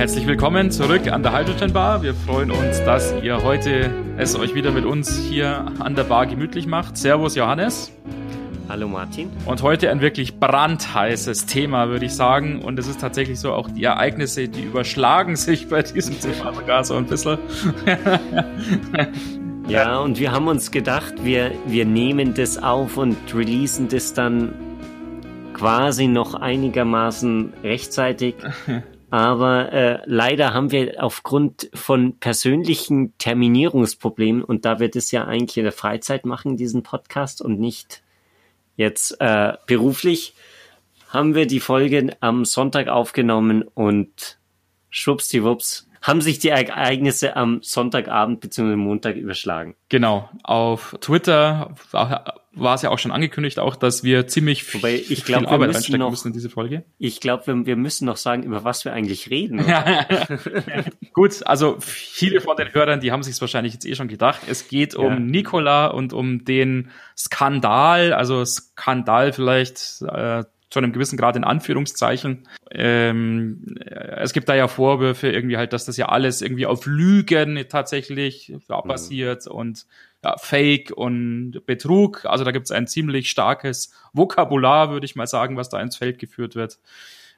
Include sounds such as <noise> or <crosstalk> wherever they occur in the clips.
Herzlich willkommen zurück an der Hydrogen Bar. Wir freuen uns, dass ihr heute es euch wieder mit uns hier an der Bar gemütlich macht. Servus Johannes. Hallo Martin. Und heute ein wirklich brandheißes Thema, würde ich sagen. Und es ist tatsächlich so, auch die Ereignisse, die überschlagen sich bei diesem Thema sogar so ein bisschen. <laughs> ja, und wir haben uns gedacht, wir, wir nehmen das auf und releasen das dann quasi noch einigermaßen rechtzeitig. <laughs> Aber äh, leider haben wir aufgrund von persönlichen Terminierungsproblemen, und da wir das ja eigentlich in der Freizeit machen, diesen Podcast und nicht jetzt äh, beruflich, haben wir die Folge am Sonntag aufgenommen und schwuppsdiwupps haben sich die Ereignisse am Sonntagabend bzw. Montag überschlagen. Genau. Auf Twitter war es ja auch schon angekündigt, auch, dass wir ziemlich Wobei, ich glaub, viel Arbeit reinstecken noch, müssen in diese Folge. Ich glaube, wir, wir, müssen noch sagen, über was wir eigentlich reden. <laughs> Gut, also viele von den Hörern, die haben sich wahrscheinlich jetzt eh schon gedacht. Es geht um ja. Nikola und um den Skandal, also Skandal vielleicht äh, zu einem gewissen Grad in Anführungszeichen. Ähm, es gibt da ja Vorwürfe irgendwie halt, dass das ja alles irgendwie auf Lügen tatsächlich basiert mhm. und ja, Fake und Betrug. Also da gibt es ein ziemlich starkes Vokabular, würde ich mal sagen, was da ins Feld geführt wird.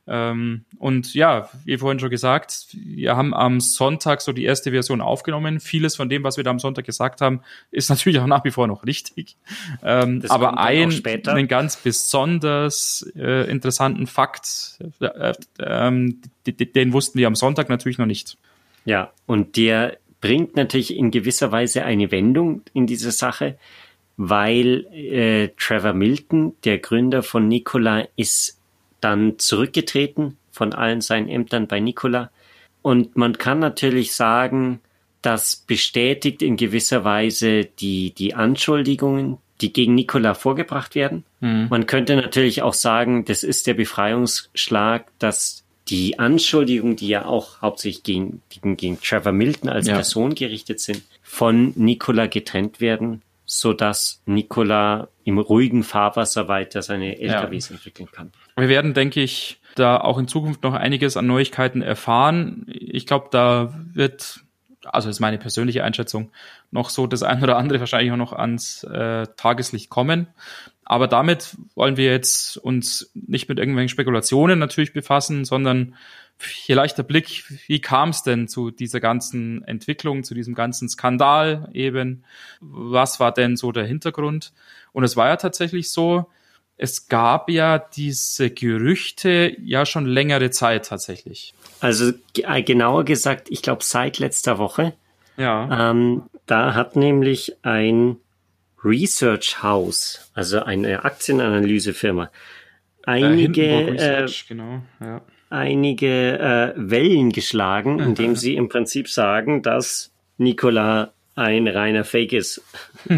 Ähm, und ja, wie vorhin schon gesagt, wir haben am Sonntag so die erste Version aufgenommen. Vieles von dem, was wir da am Sonntag gesagt haben, ist <laughs> natürlich auch nach wie vor noch richtig. Ähm, aber ein, einen ganz besonders äh, interessanten Fakt, äh, äh, den wussten wir am Sonntag natürlich noch nicht. Ja, und der bringt natürlich in gewisser Weise eine Wendung in diese Sache, weil äh, Trevor Milton, der Gründer von Nikola, ist dann zurückgetreten von allen seinen Ämtern bei Nikola. Und man kann natürlich sagen, das bestätigt in gewisser Weise die, die Anschuldigungen, die gegen Nikola vorgebracht werden. Mhm. Man könnte natürlich auch sagen, das ist der Befreiungsschlag, dass die Anschuldigungen, die ja auch hauptsächlich gegen, gegen, gegen Trevor Milton als ja. Person gerichtet sind, von Nikola getrennt werden, so dass Nikola im ruhigen Fahrwasser weiter seine LKWs ja. entwickeln kann. Wir werden, denke ich, da auch in Zukunft noch einiges an Neuigkeiten erfahren. Ich glaube, da wird, also ist meine persönliche Einschätzung, noch so das ein oder andere wahrscheinlich auch noch ans äh, Tageslicht kommen. Aber damit wollen wir jetzt uns nicht mit irgendwelchen Spekulationen natürlich befassen, sondern vielleicht der Blick, wie kam es denn zu dieser ganzen Entwicklung, zu diesem ganzen Skandal eben? Was war denn so der Hintergrund? Und es war ja tatsächlich so, es gab ja diese Gerüchte ja schon längere Zeit tatsächlich. Also äh, genauer gesagt, ich glaube seit letzter Woche. Ja. Ähm, da hat nämlich ein Research House, also eine Aktienanalysefirma, einige, äh, genau, ja. einige äh, Wellen geschlagen, indem sie im Prinzip sagen, dass Nikola ein reiner Fake ist. <laughs>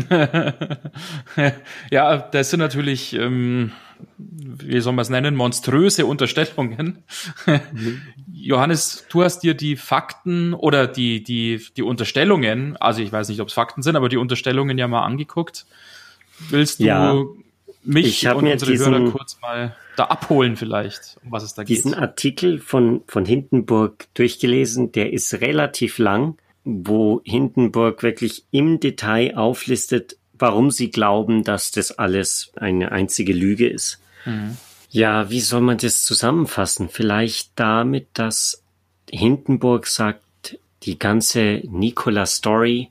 ja, das sind natürlich, ähm, wie soll man es nennen, monströse Unterstellungen. Mhm. Johannes, du hast dir die Fakten oder die, die, die Unterstellungen, also ich weiß nicht, ob es Fakten sind, aber die Unterstellungen ja mal angeguckt. Willst du ja, mich und unsere diesen, Hörer kurz mal da abholen vielleicht, um was es da geht? Diesen Artikel von, von Hindenburg durchgelesen, der ist relativ lang wo Hindenburg wirklich im Detail auflistet, warum sie glauben, dass das alles eine einzige Lüge ist. Mhm. Ja, wie soll man das zusammenfassen? Vielleicht damit, dass Hindenburg sagt, die ganze Nikola-Story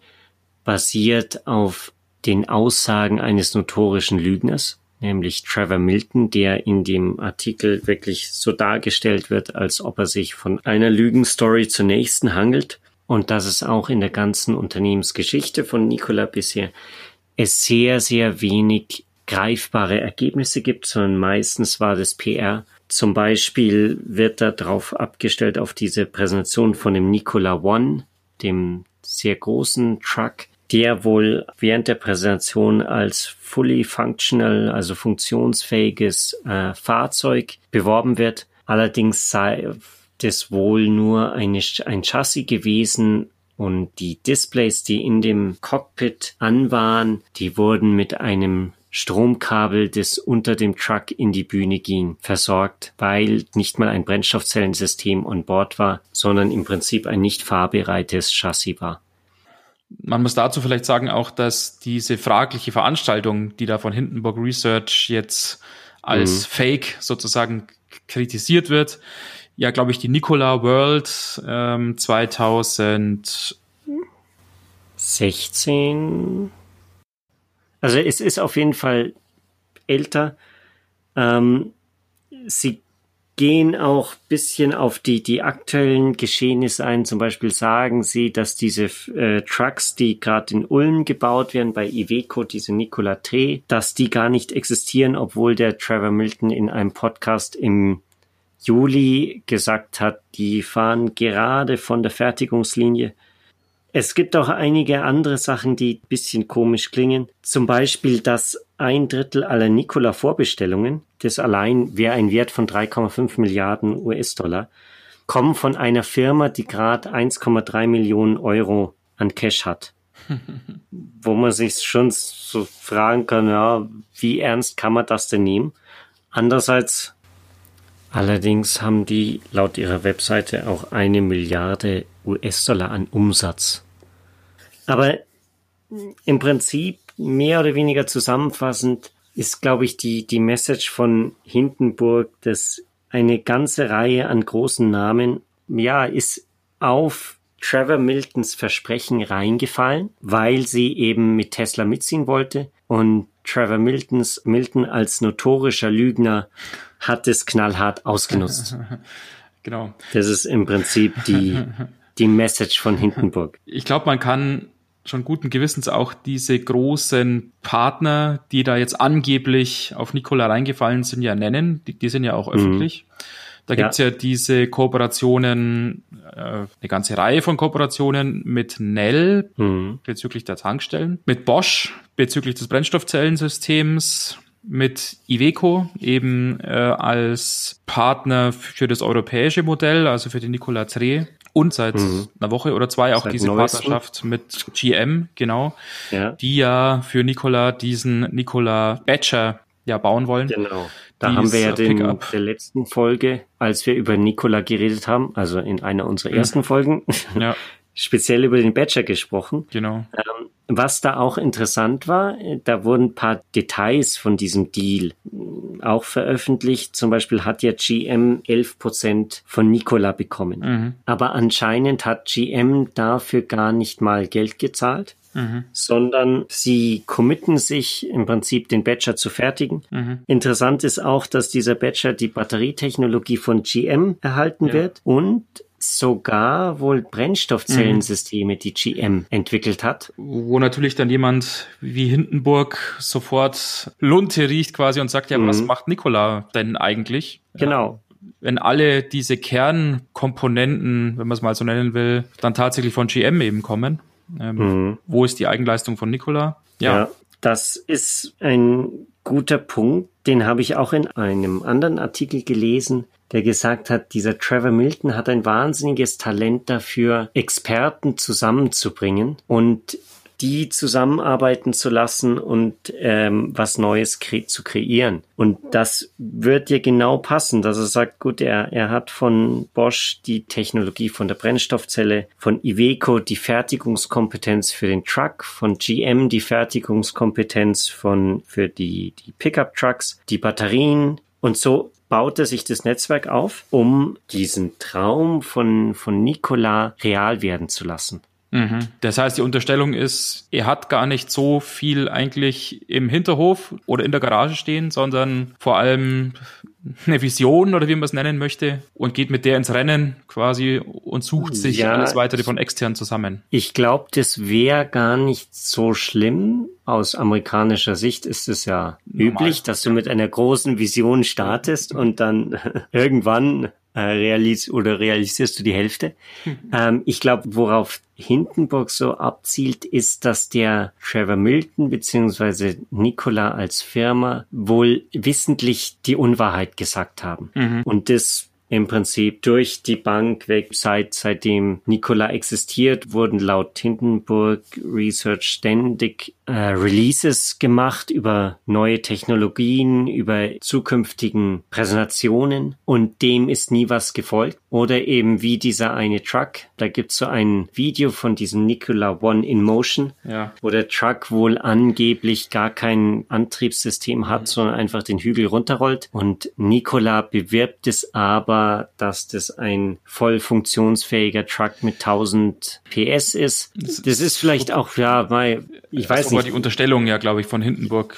basiert auf den Aussagen eines notorischen Lügners, nämlich Trevor Milton, der in dem Artikel wirklich so dargestellt wird, als ob er sich von einer Lügenstory zur nächsten hangelt und dass es auch in der ganzen Unternehmensgeschichte von Nikola bisher es sehr, sehr wenig greifbare Ergebnisse gibt, sondern meistens war das PR. Zum Beispiel wird da drauf abgestellt auf diese Präsentation von dem Nikola One, dem sehr großen Truck, der wohl während der Präsentation als fully functional, also funktionsfähiges äh, Fahrzeug beworben wird. Allerdings sei das wohl nur eine, ein Chassis gewesen und die Displays, die in dem Cockpit an waren, die wurden mit einem Stromkabel, das unter dem Truck in die Bühne ging, versorgt, weil nicht mal ein Brennstoffzellensystem an Bord war, sondern im Prinzip ein nicht fahrbereites Chassis war. Man muss dazu vielleicht sagen auch, dass diese fragliche Veranstaltung, die da von Hindenburg Research jetzt als mhm. Fake sozusagen kritisiert wird, ja, glaube ich, die Nikola World ähm, 2016 also es ist auf jeden Fall älter. Ähm, sie gehen auch bisschen auf die, die aktuellen Geschehnisse ein. Zum Beispiel sagen sie, dass diese äh, Trucks, die gerade in Ulm gebaut werden, bei Iveco, diese Nikola Tre, dass die gar nicht existieren, obwohl der Trevor Milton in einem Podcast im Juli gesagt hat, die fahren gerade von der Fertigungslinie es gibt auch einige andere Sachen, die ein bisschen komisch klingen. Zum Beispiel, dass ein Drittel aller Nikola-Vorbestellungen, das allein wäre ein Wert von 3,5 Milliarden US-Dollar, kommen von einer Firma, die gerade 1,3 Millionen Euro an Cash hat. <laughs> Wo man sich schon so fragen kann, ja, wie ernst kann man das denn nehmen? Andererseits, allerdings haben die laut ihrer Webseite auch eine Milliarde US-Dollar an Umsatz. Aber im Prinzip mehr oder weniger zusammenfassend ist, glaube ich, die, die Message von Hindenburg, dass eine ganze Reihe an großen Namen, ja, ist auf Trevor Miltons Versprechen reingefallen, weil sie eben mit Tesla mitziehen wollte und Trevor Miltons, Milton als notorischer Lügner hat es knallhart ausgenutzt. <laughs> genau. Das ist im Prinzip die, die Message von Hindenburg. <laughs> Ich glaube, man kann schon guten Gewissens auch diese großen Partner, die da jetzt angeblich auf Nikola reingefallen sind, ja nennen. Die, die sind ja auch mhm. öffentlich. Mhm. Da gibt's ja. ja diese Kooperationen, äh, eine ganze Reihe von Kooperationen mit Nell mhm. bezüglich der Tankstellen, mit Bosch bezüglich des Brennstoffzellensystems, mit Iveco eben äh, als Partner für das europäische Modell, also für die Nikola 3 und seit mhm. einer Woche oder zwei auch seit diese neuesten. Partnerschaft mit GM, genau, ja. die ja für Nikola diesen Nikola Badger ja bauen wollen. Genau. Da haben wir ja den, der letzten Folge, als wir über Nikola geredet haben, also in einer unserer mhm. ersten Folgen, ja. <laughs> speziell über den Badger gesprochen. Genau. Ähm, was da auch interessant war, da wurden ein paar Details von diesem Deal auch veröffentlicht. Zum Beispiel hat ja GM 11 Prozent von Nikola bekommen. Mhm. Aber anscheinend hat GM dafür gar nicht mal Geld gezahlt. Mhm. sondern sie committen sich im Prinzip den Badger zu fertigen. Mhm. Interessant ist auch, dass dieser Badger die Batterietechnologie von GM erhalten ja. wird und sogar wohl Brennstoffzellensysteme, mhm. die GM entwickelt hat. Wo natürlich dann jemand wie Hindenburg sofort Lunte riecht quasi und sagt, ja, mhm. was macht Nikola denn eigentlich? Genau. wenn alle diese Kernkomponenten, wenn man es mal so nennen will, dann tatsächlich von GM eben kommen. Ähm, mhm. Wo ist die Eigenleistung von Nikola? Ja. ja, das ist ein guter Punkt. Den habe ich auch in einem anderen Artikel gelesen der gesagt hat, dieser Trevor Milton hat ein wahnsinniges Talent dafür, Experten zusammenzubringen und die zusammenarbeiten zu lassen und ähm, was Neues kre zu kreieren. Und das wird dir genau passen, dass er sagt, gut, er, er hat von Bosch die Technologie von der Brennstoffzelle, von Iveco die Fertigungskompetenz für den Truck, von GM die Fertigungskompetenz von, für die, die Pickup Trucks, die Batterien, und so baute sich das Netzwerk auf, um diesen Traum von, von Nikola real werden zu lassen. Mhm. Das heißt, die Unterstellung ist, er hat gar nicht so viel eigentlich im Hinterhof oder in der Garage stehen, sondern vor allem eine Vision oder wie man es nennen möchte und geht mit der ins Rennen quasi und sucht sich ja, alles weitere von extern zusammen. Ich glaube, das wäre gar nicht so schlimm. Aus amerikanischer Sicht ist es ja Normal. üblich, dass du mit einer großen Vision startest und dann <laughs> irgendwann äh, realis oder realisierst du die Hälfte. <laughs> ähm, ich glaube, worauf Hindenburg so abzielt, ist, dass der Trevor Milton beziehungsweise Nikola als Firma wohl wissentlich die Unwahrheit gesagt haben. Mhm. Und das im Prinzip durch die Bank weg. Seit, seitdem Nikola existiert, wurden laut Hindenburg Research ständig äh, Releases gemacht über neue Technologien, über zukünftigen Präsentationen und dem ist nie was gefolgt. Oder eben wie dieser eine Truck. Da gibt's so ein Video von diesem Nikola One in Motion, ja. wo der Truck wohl angeblich gar kein Antriebssystem hat, mhm. sondern einfach den Hügel runterrollt. Und Nikola bewirbt es aber, dass das ein voll funktionsfähiger Truck mit 1000 PS ist. Das ist vielleicht auch, ja, weil ich weiß nicht. Aber die Unterstellung ja, glaube ich, von Hindenburg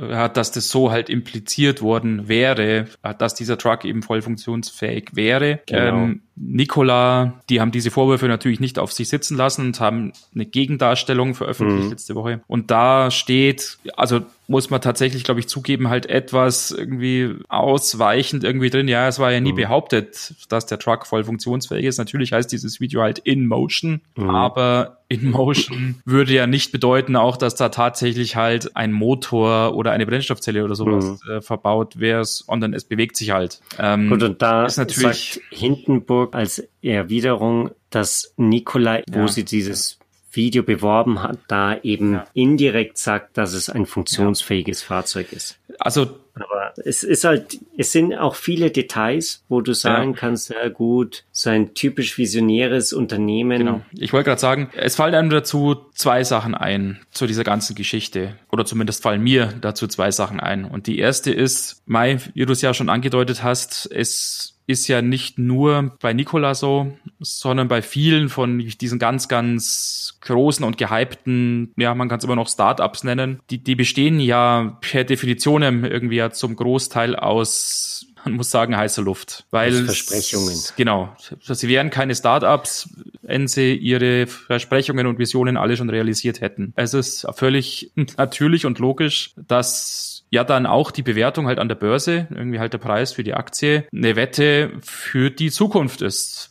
hat, dass das so halt impliziert worden wäre, dass dieser Truck eben voll funktionsfähig wäre. Genau. Ähm, Nikola, die haben diese Vorwürfe natürlich nicht auf sich sitzen lassen und haben eine Gegendarstellung veröffentlicht mhm. letzte Woche. Und da steht, also muss man tatsächlich, glaube ich, zugeben, halt etwas irgendwie ausweichend irgendwie drin. Ja, es war ja nie mhm. behauptet, dass der Truck voll funktionsfähig ist. Natürlich heißt dieses Video halt in motion, mhm. aber in motion würde ja nicht bedeuten auch, dass da tatsächlich halt ein Motor oder eine Brennstoffzelle oder sowas mhm. äh, verbaut wäre, sondern es bewegt sich halt. Ähm, Gut, und da ist natürlich Hindenburg Hamburg als Erwiderung, dass Nikolai, ja. wo sie dieses Video beworben hat, da eben ja. indirekt sagt, dass es ein funktionsfähiges ja. Fahrzeug ist. Also aber es ist halt, es sind auch viele Details, wo du sagen ja. kannst, ja gut, so ein typisch visionäres Unternehmen. Genau. Ich wollte gerade sagen, es fallen einem dazu zwei Sachen ein zu dieser ganzen Geschichte. Oder zumindest fallen mir dazu zwei Sachen ein. Und die erste ist, Mai, wie du es ja schon angedeutet hast, es ist ja nicht nur bei Nikola so, sondern bei vielen von diesen ganz, ganz großen und gehypten, ja, man kann es immer noch Startups nennen, die, die bestehen ja per Definition irgendwie ja zum Großteil aus man muss sagen, heiße Luft. Weil Versprechungen. Genau. Sie wären keine Startups, wenn sie ihre Versprechungen und Visionen alle schon realisiert hätten. Es ist völlig <laughs> natürlich und logisch, dass ja dann auch die Bewertung halt an der Börse, irgendwie halt der Preis für die Aktie, eine Wette für die Zukunft ist.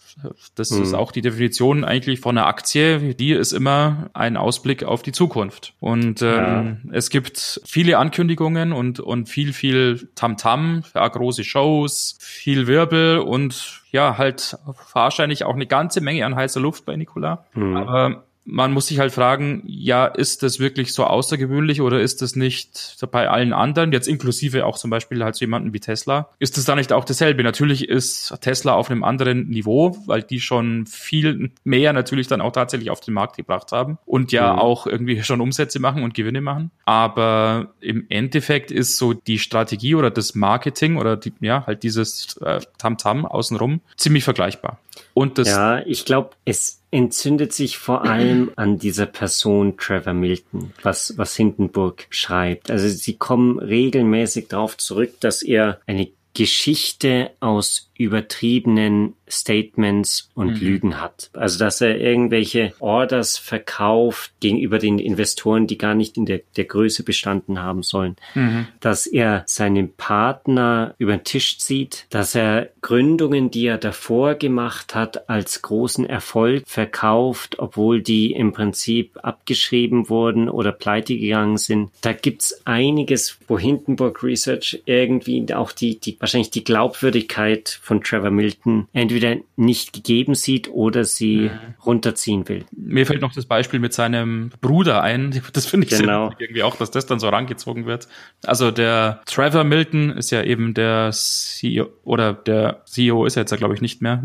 Das mhm. ist auch die Definition eigentlich von einer Aktie. Die ist immer ein Ausblick auf die Zukunft. Und ähm, ja. es gibt viele Ankündigungen und, und viel, viel Tamtam, -Tam, ja, große Shows, viel Wirbel und ja, halt wahrscheinlich auch eine ganze Menge an heißer Luft bei Nikola. Mhm. Aber man muss sich halt fragen, ja, ist das wirklich so außergewöhnlich oder ist das nicht bei allen anderen, jetzt inklusive auch zum Beispiel halt so jemanden wie Tesla, ist das da nicht auch dasselbe? Natürlich ist Tesla auf einem anderen Niveau, weil die schon viel mehr natürlich dann auch tatsächlich auf den Markt gebracht haben und ja mhm. auch irgendwie schon Umsätze machen und Gewinne machen. Aber im Endeffekt ist so die Strategie oder das Marketing oder die, ja, halt dieses äh, Tamtam -Tam außenrum ziemlich vergleichbar. Und das ja, ich glaube, es entzündet sich vor allem an dieser Person Trevor Milton, was, was Hindenburg schreibt. Also sie kommen regelmäßig darauf zurück, dass er eine Geschichte aus übertriebenen Statements und mhm. Lügen hat. Also dass er irgendwelche Orders verkauft gegenüber den Investoren, die gar nicht in der, der Größe bestanden haben sollen. Mhm. Dass er seinen Partner über den Tisch zieht, dass er Gründungen, die er davor gemacht hat, als großen Erfolg verkauft, obwohl die im Prinzip abgeschrieben wurden oder pleite gegangen sind. Da gibt's einiges, wo Hindenburg Research irgendwie auch die, die wahrscheinlich die Glaubwürdigkeit von Trevor Milton entweder nicht gegeben sieht oder sie mhm. runterziehen will. Mir fällt noch das Beispiel mit seinem Bruder ein. <laughs> Das finde ich genau. irgendwie auch, dass das dann so rangezogen wird. Also der Trevor Milton ist ja eben der CEO oder der CEO ist er jetzt ja glaube ich nicht mehr.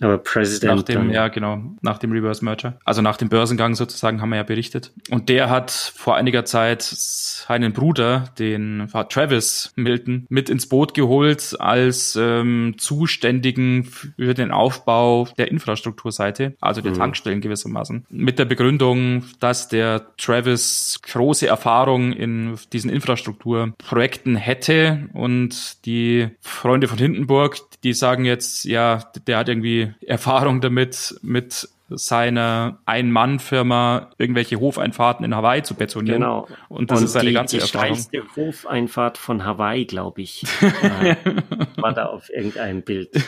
Aber Präsident. Nach dem, ja genau, nach dem Reverse Merger. Also nach dem Börsengang sozusagen haben wir ja berichtet. Und der hat vor einiger Zeit seinen Bruder, den Travis Milton, mit ins Boot geholt als ähm, Zuständigen für den Aufbau der Infrastrukturseite, also der mhm. Tankstellen gewissermaßen, mit der Begründung, dass der Travis große Erfahrung in diesen Infrastrukturprojekten hätte und die Freunde von Hindenburg, die sagen jetzt, ja, der hat irgendwie Erfahrung damit, mit seiner Ein-Mann-Firma irgendwelche Hofeinfahrten in Hawaii zu betonieren. Genau. Und das Und ist seine die, ganze die Erfahrung. steilste Hofeinfahrt von Hawaii, glaube ich, <laughs> äh, war da auf irgendeinem Bild. <laughs>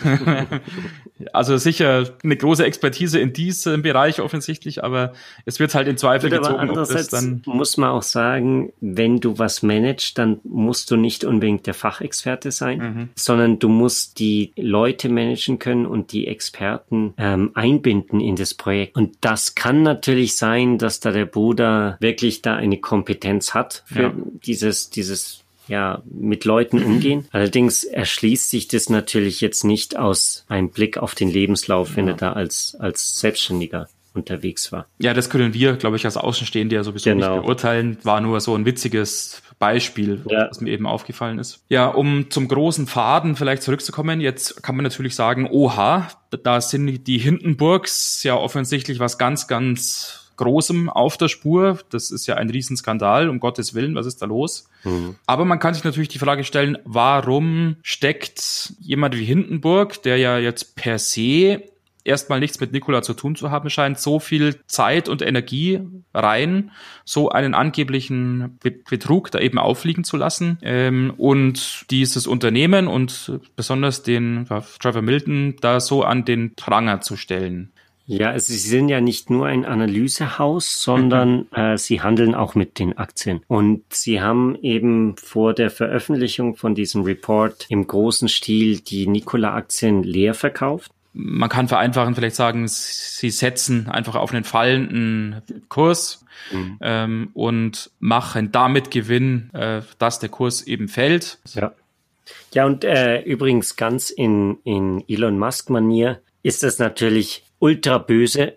Also sicher eine große Expertise in diesem Bereich offensichtlich, aber es wird halt in Zweifel Gut, aber gezogen, das andererseits dann muss man auch sagen, wenn du was managst, dann musst du nicht unbedingt der Fachexperte sein, Mhm. sondern du musst die Leute managen können und die Experten ähm, einbinden in das Projekt. Und das kann natürlich sein, dass da der Bruder wirklich da eine Kompetenz hat für Ja. dieses, dieses ja, mit Leuten umgehen. <laughs> Allerdings erschließt sich das natürlich jetzt nicht aus einem Blick auf den Lebenslauf, wenn er da als, als Selbstständiger unterwegs war. Ja, das können wir, glaube ich, als Außenstehende ja sowieso Genau. nicht beurteilen. War nur so ein witziges Beispiel, Ja. was mir eben aufgefallen ist. Ja, um zum großen Faden vielleicht zurückzukommen, jetzt kann man natürlich sagen, oha, da sind die Hindenburgs ja offensichtlich was ganz, ganz Großem auf der Spur. Das ist ja ein Riesenskandal, um Gottes Willen, was ist da los? Aber man kann sich natürlich die Frage stellen, warum steckt jemand wie Hindenburg, der ja jetzt per se erstmal nichts mit Nikola zu tun zu haben scheint, so viel Zeit und Energie rein, so einen angeblichen Be- Betrug da eben auffliegen zu lassen ähm, und dieses Unternehmen und besonders den Trevor Milton da so an den Pranger zu stellen. Ja, also sie sind ja nicht nur ein Analysehaus, sondern äh, sie handeln auch mit den Aktien. Und sie haben eben vor der Veröffentlichung von diesem Report im großen Stil die Nikola-Aktien leer verkauft. Man kann vereinfachen vielleicht sagen, sie setzen einfach auf einen fallenden Kurs ähm, und machen damit Gewinn, äh, dass der Kurs eben fällt. Ja. Ja, und äh, übrigens ganz in, in Elon Musk-Manier ist das natürlich ultra böse.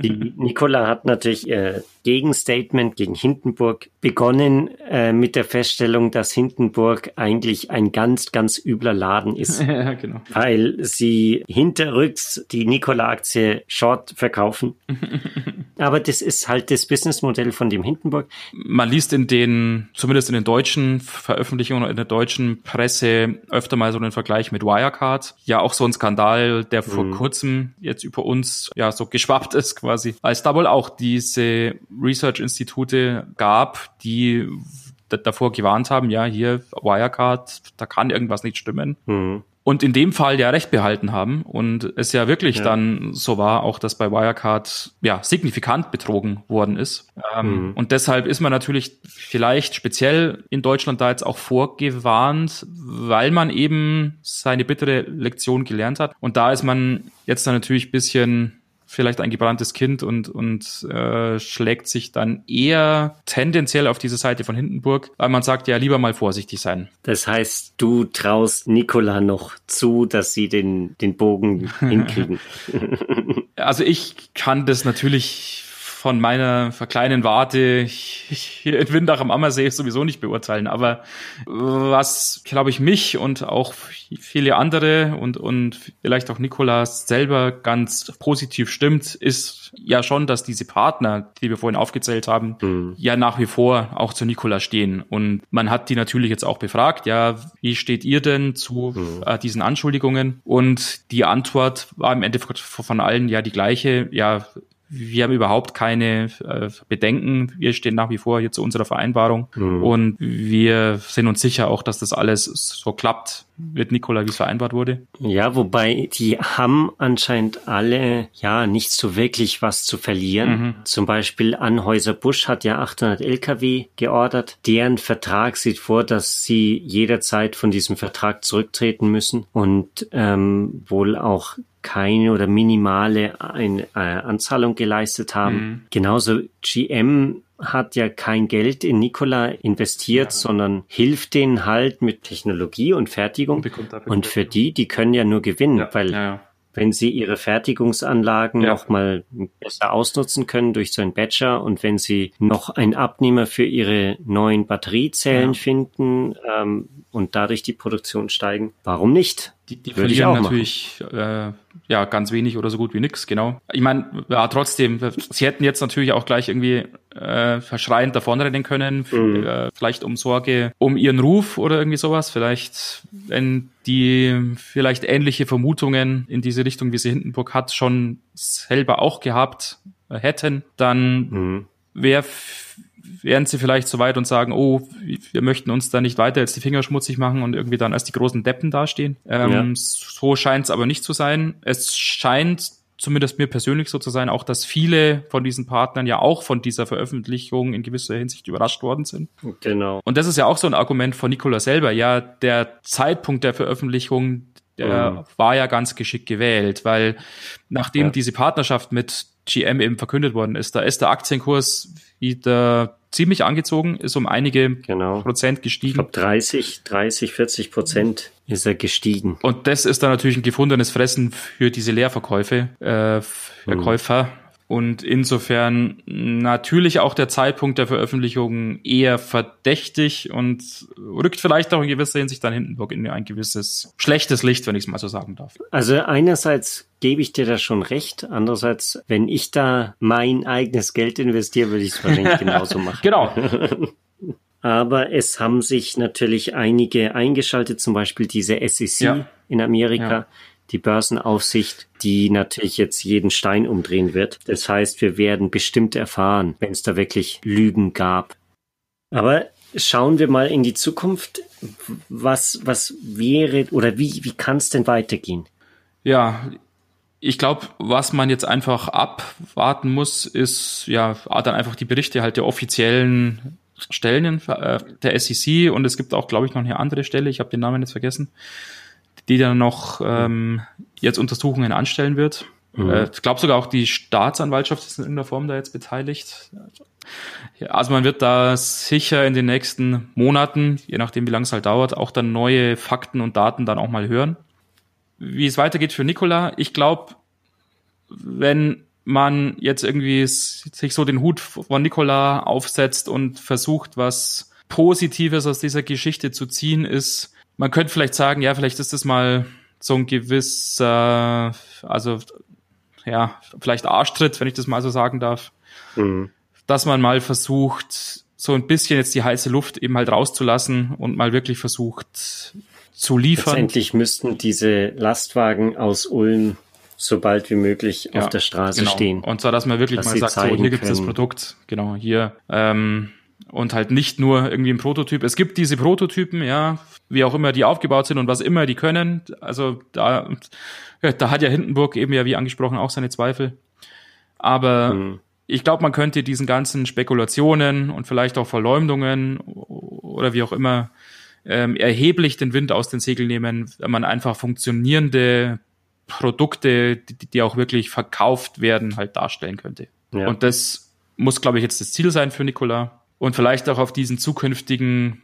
Die Nikola hat natürlich ihr Gegenstatement gegen Hindenburg begonnen äh, mit der Feststellung, dass Hindenburg eigentlich ein ganz, ganz übler Laden ist, <laughs> ja, genau. weil sie hinterrücks die Nikola-Aktie short verkaufen. <laughs> Aber das ist halt das Businessmodell von dem Hindenburg. Man liest in den, zumindest in den deutschen Veröffentlichungen oder in der deutschen Presse öfter mal so einen Vergleich mit Wirecard. Ja, auch so ein Skandal, der vor kurzem jetzt über uns ja so geschwappt ist quasi. Als da wohl auch diese Research-Institute gab, die davor gewarnt haben, ja, hier Wirecard, da kann irgendwas nicht stimmen. Mhm. Und in dem Fall ja recht behalten haben und es ja wirklich Ja. dann so war, auch dass bei Wirecard ja signifikant betrogen worden ist. Ähm, Mhm. Und deshalb ist man natürlich vielleicht speziell in Deutschland da jetzt auch vorgewarnt, weil man eben seine bittere Lektion gelernt hat. Und da ist man jetzt dann natürlich ein bisschen vielleicht ein gebranntes Kind und, und äh, schlägt sich dann eher tendenziell auf diese Seite von Hindenburg, weil man sagt, ja, lieber mal vorsichtig sein. Das heißt, du traust Nikola noch zu, dass sie den, den Bogen hinkriegen. <laughs> Also ich kann das natürlich von meiner kleinen Warte hier in Windach am Ammersee sowieso nicht beurteilen. Aber was, glaube ich, mich und auch viele andere und, und vielleicht auch Nikolas selber ganz positiv stimmt, ist ja schon, dass diese Partner, die wir vorhin aufgezählt haben, ja nach wie vor auch zu Nikola stehen. Und man hat die natürlich jetzt auch befragt, ja, wie steht ihr denn zu äh, diesen Anschuldigungen? Und die Antwort war im Endeffekt von allen ja die gleiche, ja, wir haben überhaupt keine äh, Bedenken. Wir stehen nach wie vor hier zu unserer Vereinbarung. Und wir sind uns sicher auch, dass das alles so klappt mit Nikola, wie es vereinbart wurde. Ja, wobei die haben anscheinend alle ja nicht so wirklich was zu verlieren. Zum Beispiel Anhäuser Busch hat ja 800 LKW geordert. Deren Vertrag sieht vor, dass sie jederzeit von diesem Vertrag zurücktreten müssen und ähm, wohl auch keine oder minimale ein, äh, Anzahlung geleistet haben. Genauso GM hat ja kein Geld in Nikola investiert, sondern hilft denen halt mit Technologie und Fertigung. dafür Und für die, die können ja nur gewinnen, weil ja, ja. wenn sie ihre Fertigungsanlagen Ja. noch mal besser ausnutzen können durch so einen Batcher und wenn sie noch einen Abnehmer für ihre neuen Batteriezellen Ja. finden ähm, und dadurch die Produktion steigen, warum nicht? Die, die Würde verlieren natürlich äh, ja ganz wenig oder so gut wie nix, genau. Ich meine, ja, trotzdem, sie hätten jetzt natürlich auch gleich irgendwie äh, äh, verschreiend davonrennen können, mhm. äh, vielleicht um Sorge um ihren Ruf oder irgendwie sowas, vielleicht wenn die vielleicht ähnliche Vermutungen in diese Richtung, wie sie Hindenburg hat, schon selber auch gehabt äh, hätten, dann mhm. wäre wären sie vielleicht so weit und sagen, oh, wir möchten uns da nicht weiter jetzt die Finger schmutzig machen und irgendwie dann als die großen Deppen dastehen. Ähm, ja. So scheint es aber nicht zu sein. Es scheint zumindest mir persönlich so zu sein, auch dass viele von diesen Partnern ja auch von dieser Veröffentlichung in gewisser Hinsicht überrascht worden sind. Genau. Und das ist ja auch so ein Argument von Nikola selber. Ja, der Zeitpunkt der Veröffentlichung, der mhm. war ja ganz geschickt gewählt, weil nachdem ja. diese Partnerschaft mit GM eben verkündet worden ist, da ist der Aktienkurs wieder ziemlich angezogen, ist um einige genau. Prozent gestiegen. Ich glaube 30, 30, 40 Prozent ist er gestiegen. Und das ist dann natürlich ein gefundenes Fressen für diese Leerverkäufe, äh, Verkäufer. Mhm. Und insofern natürlich auch der Zeitpunkt der Veröffentlichung eher verdächtig und rückt vielleicht auch in gewisser Hinsicht dann Hindenburg in ein gewisses schlechtes Licht, wenn ich es mal so sagen darf. Also einerseits gebe ich dir da schon recht. Andererseits, wenn ich da mein eigenes Geld investiere, würde ich es wahrscheinlich <laughs> genauso machen. Genau. <laughs> Aber es haben sich natürlich einige eingeschaltet, zum Beispiel diese SEC ja. in Amerika. Ja die Börsenaufsicht, die natürlich jetzt jeden Stein umdrehen wird. Das heißt, wir werden bestimmt erfahren, wenn es da wirklich Lügen gab. Aber schauen wir mal in die Zukunft. Was, was wäre oder wie, wie kann es denn weitergehen? Ja, ich glaube, was man jetzt einfach abwarten muss, ist ja dann einfach die Berichte halt der offiziellen Stellen äh, der SEC und es gibt auch, glaube ich, noch eine andere Stelle, ich habe den Namen jetzt vergessen, die dann noch ähm, jetzt Untersuchungen anstellen wird. Mhm. Äh, ich glaube sogar auch die Staatsanwaltschaft ist in der Form da jetzt beteiligt. Also man wird da sicher in den nächsten Monaten, je nachdem wie lange es halt dauert, auch dann neue Fakten und Daten dann auch mal hören. Wie es weitergeht für Nikola, ich glaube, wenn man jetzt irgendwie sich so den Hut von Nikola aufsetzt und versucht, was Positives aus dieser Geschichte zu ziehen, ist, man könnte vielleicht sagen, ja, vielleicht ist das mal so ein gewisser, also ja, vielleicht Arschtritt, wenn ich das mal so sagen darf, mhm. dass man mal versucht, so ein bisschen jetzt die heiße Luft eben halt rauszulassen und mal wirklich versucht zu liefern. Letztendlich müssten diese Lastwagen aus Ulm so bald wie möglich ja, auf der Straße genau. stehen. Und zwar, dass man wirklich dass mal sagt, so, hier gibt es das Produkt, genau, hier. Ähm, und halt nicht nur irgendwie ein Prototyp. Es gibt diese Prototypen, ja, wie auch immer die aufgebaut sind und was immer die können. Also da, da hat ja Hindenburg eben ja wie angesprochen auch seine Zweifel. Aber mhm. ich glaube, man könnte diesen ganzen Spekulationen und vielleicht auch Verleumdungen oder wie auch immer ähm, erheblich den Wind aus den Segeln nehmen, wenn man einfach funktionierende Produkte, die, die auch wirklich verkauft werden, halt darstellen könnte. Ja. Und das muss, glaube ich, jetzt das Ziel sein für Nikola und vielleicht auch auf diesen zukünftigen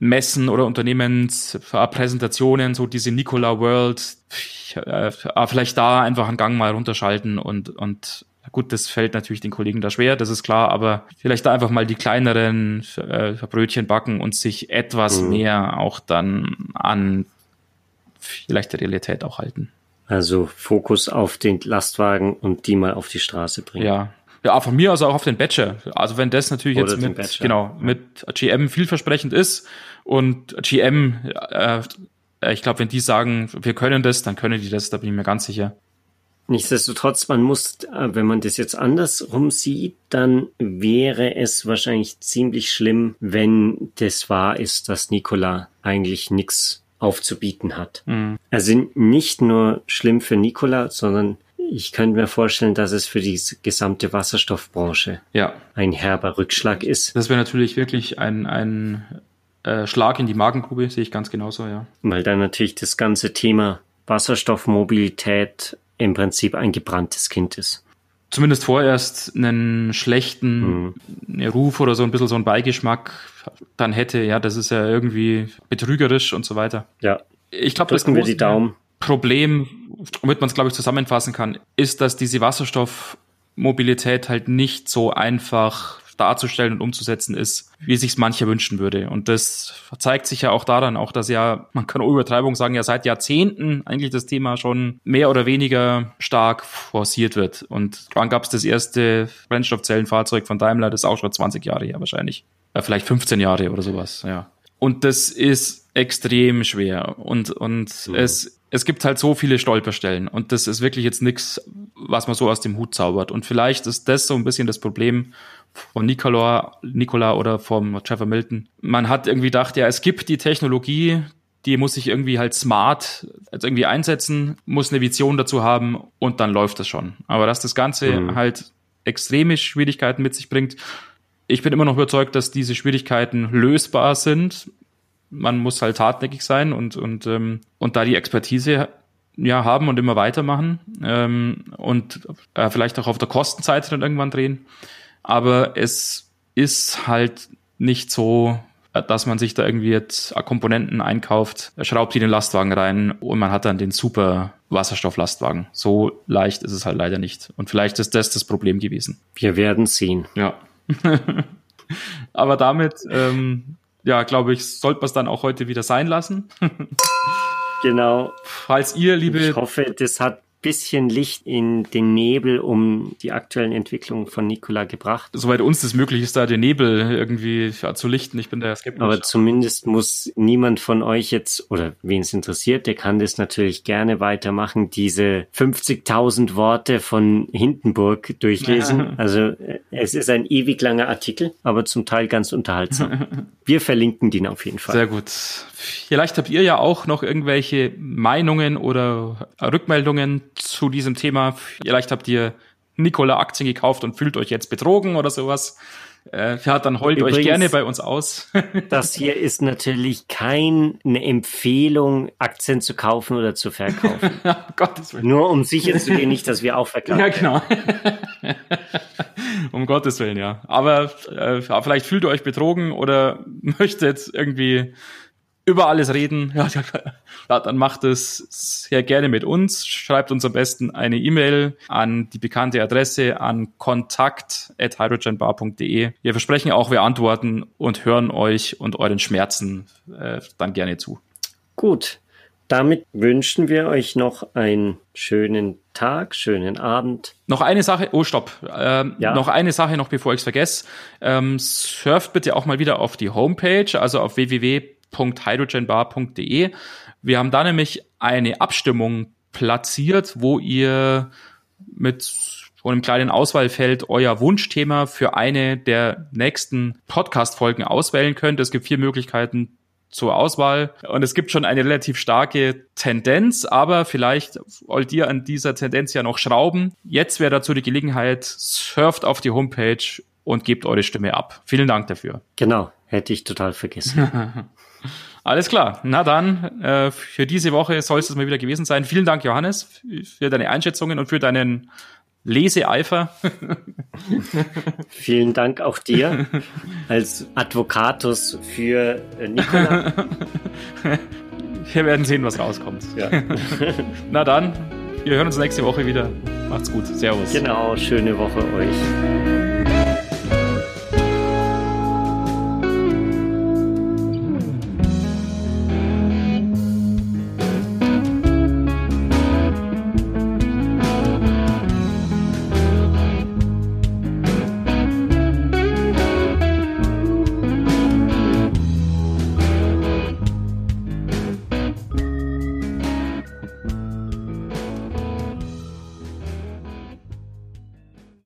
Unternehmensmessen oder Unternehmenspräsentationen, so diese Nikola World, äh, vielleicht da einfach einen Gang mal runterschalten und, und gut, das fällt natürlich den Kollegen da schwer, das ist klar, aber vielleicht da einfach mal die kleineren äh, Brötchen backen und sich etwas mhm. mehr auch dann an vielleicht der Realität auch halten. Also Fokus auf den Lastwagen und die mal auf die Straße bringen. Ja, ja, von mir aus auch auf den Badger. Also wenn das natürlich Oder jetzt mit, Badger. genau, mit GM vielversprechend ist und GM, äh, ich glaube, wenn die sagen, wir können das, dann können die das, da bin ich mir ganz sicher. Nichtsdestotrotz, man muss, äh, wenn man das jetzt andersrum sieht, dann wäre es wahrscheinlich ziemlich schlimm, wenn das wahr ist, dass Nikola eigentlich nichts aufzubieten hat. Mhm. Also nicht nur schlimm für Nikola, sondern ich könnte mir vorstellen, dass es für die gesamte Wasserstoffbranche ja. ein herber Rückschlag ist. Das wäre natürlich wirklich ein, ein äh, Schlag in die Magengrube, sehe ich ganz genauso, ja. Weil dann natürlich das ganze Thema Wasserstoffmobilität im Prinzip ein gebranntes Kind ist. Zumindest vorerst einen schlechten mhm. Ruf oder so ein bisschen so einen Beigeschmack dann hätte, ja, das ist ja irgendwie betrügerisch und so weiter. Ja. Ich glaube, das wir die Daumen. Problem, womit man es, glaube ich, zusammenfassen kann, ist, dass diese Wasserstoffmobilität halt nicht so einfach darzustellen und umzusetzen ist, wie sich mancher wünschen würde. Und das zeigt sich ja auch daran, auch dass ja, man kann Übertreibung sagen, ja seit Jahrzehnten eigentlich das Thema schon mehr oder weniger stark forciert wird. Und wann gab es das erste Brennstoffzellenfahrzeug von Daimler? Das ist auch schon 20 Jahre her wahrscheinlich. Ja, vielleicht 15 Jahre oder sowas, ja. Und das ist extrem schwer. Und, und mhm. es, es gibt halt so viele Stolperstellen. Und das ist wirklich jetzt nichts, was man so aus dem Hut zaubert. Und vielleicht ist das so ein bisschen das Problem von Nicola, Nicola oder vom Trevor Milton. Man hat irgendwie gedacht, ja, es gibt die Technologie, die muss sich irgendwie halt smart jetzt irgendwie einsetzen, muss eine Vision dazu haben und dann läuft das schon. Aber dass das Ganze mhm. halt extreme Schwierigkeiten mit sich bringt, ich bin immer noch überzeugt, dass diese Schwierigkeiten lösbar sind. Man muss halt hartnäckig sein und, und, ähm, und da die Expertise ja, haben und immer weitermachen ähm, und äh, vielleicht auch auf der Kostenseite dann irgendwann drehen. Aber es ist halt nicht so, dass man sich da irgendwie jetzt Komponenten einkauft, schraubt die in den Lastwagen rein und man hat dann den super Wasserstofflastwagen. So leicht ist es halt leider nicht. Und vielleicht ist das das Problem gewesen. Wir werden sehen. Ja. <laughs> Aber damit, ähm, ja, glaube ich, sollte man es dann auch heute wieder sein lassen. genau. Falls ihr, liebe. Ich hoffe, das hat bisschen Licht in den Nebel um die aktuellen Entwicklungen von Nikola gebracht. Soweit uns das möglich ist, da den Nebel irgendwie zu lichten. Ich bin da skeptisch. Aber zumindest muss niemand von euch jetzt, oder wen es interessiert, der kann das natürlich gerne weitermachen, diese 50.000 Worte von Hindenburg durchlesen. Also es ist ein ewig langer Artikel, aber zum Teil ganz unterhaltsam. <laughs> Wir verlinken den auf jeden Fall. Sehr gut. Vielleicht habt ihr ja auch noch irgendwelche Meinungen oder Rückmeldungen zu diesem Thema. Vielleicht habt ihr Nikola Aktien gekauft und fühlt euch jetzt betrogen oder sowas. Äh, ja, dann heult Übrigens, euch gerne bei uns aus. <laughs> das hier ist natürlich keine Empfehlung, Aktien zu kaufen oder zu verkaufen. <laughs> Gottes Willen. Nur um sicher zu gehen, nicht, dass wir auch verkaufen. Ja, genau. <laughs> um Gottes Willen, ja. Aber äh, vielleicht fühlt ihr euch betrogen oder möchtet irgendwie über alles reden, <laughs> ja, ja, dann macht es sehr gerne mit uns. Schreibt uns am besten eine E-Mail an die bekannte Adresse an kontakt.hydrogenbar.de. Wir versprechen auch, wir antworten und hören euch und euren Schmerzen äh, dann gerne zu. Gut, damit wünschen wir euch noch einen schönen Tag, schönen Abend. Noch eine Sache, oh stopp, ähm, ja. noch eine Sache noch, bevor ich es vergesse. Ähm, surft bitte auch mal wieder auf die Homepage, also auf www www.hydrogenbar.de. Wir haben da nämlich eine Abstimmung platziert, wo ihr mit so einem kleinen Auswahlfeld euer Wunschthema für eine der nächsten Podcast-Folgen auswählen könnt. Es gibt vier Möglichkeiten zur Auswahl und es gibt schon eine relativ starke Tendenz, aber vielleicht wollt ihr an dieser Tendenz ja noch schrauben. Jetzt wäre dazu die Gelegenheit, surft auf die Homepage und gebt eure Stimme ab. Vielen Dank dafür. Genau, hätte ich total vergessen. <laughs> Alles klar. Na dann, äh, für diese Woche soll es mal wieder gewesen sein. Vielen Dank, Johannes, für deine Einschätzungen und für deinen Leseeifer. <laughs> Vielen Dank auch dir als Advocatus für äh, Nikola. <laughs> Wir werden sehen, was rauskommt. Ja. <laughs> Na dann, wir hören uns nächste Woche wieder. Macht's gut. Servus. Genau, schöne Woche euch.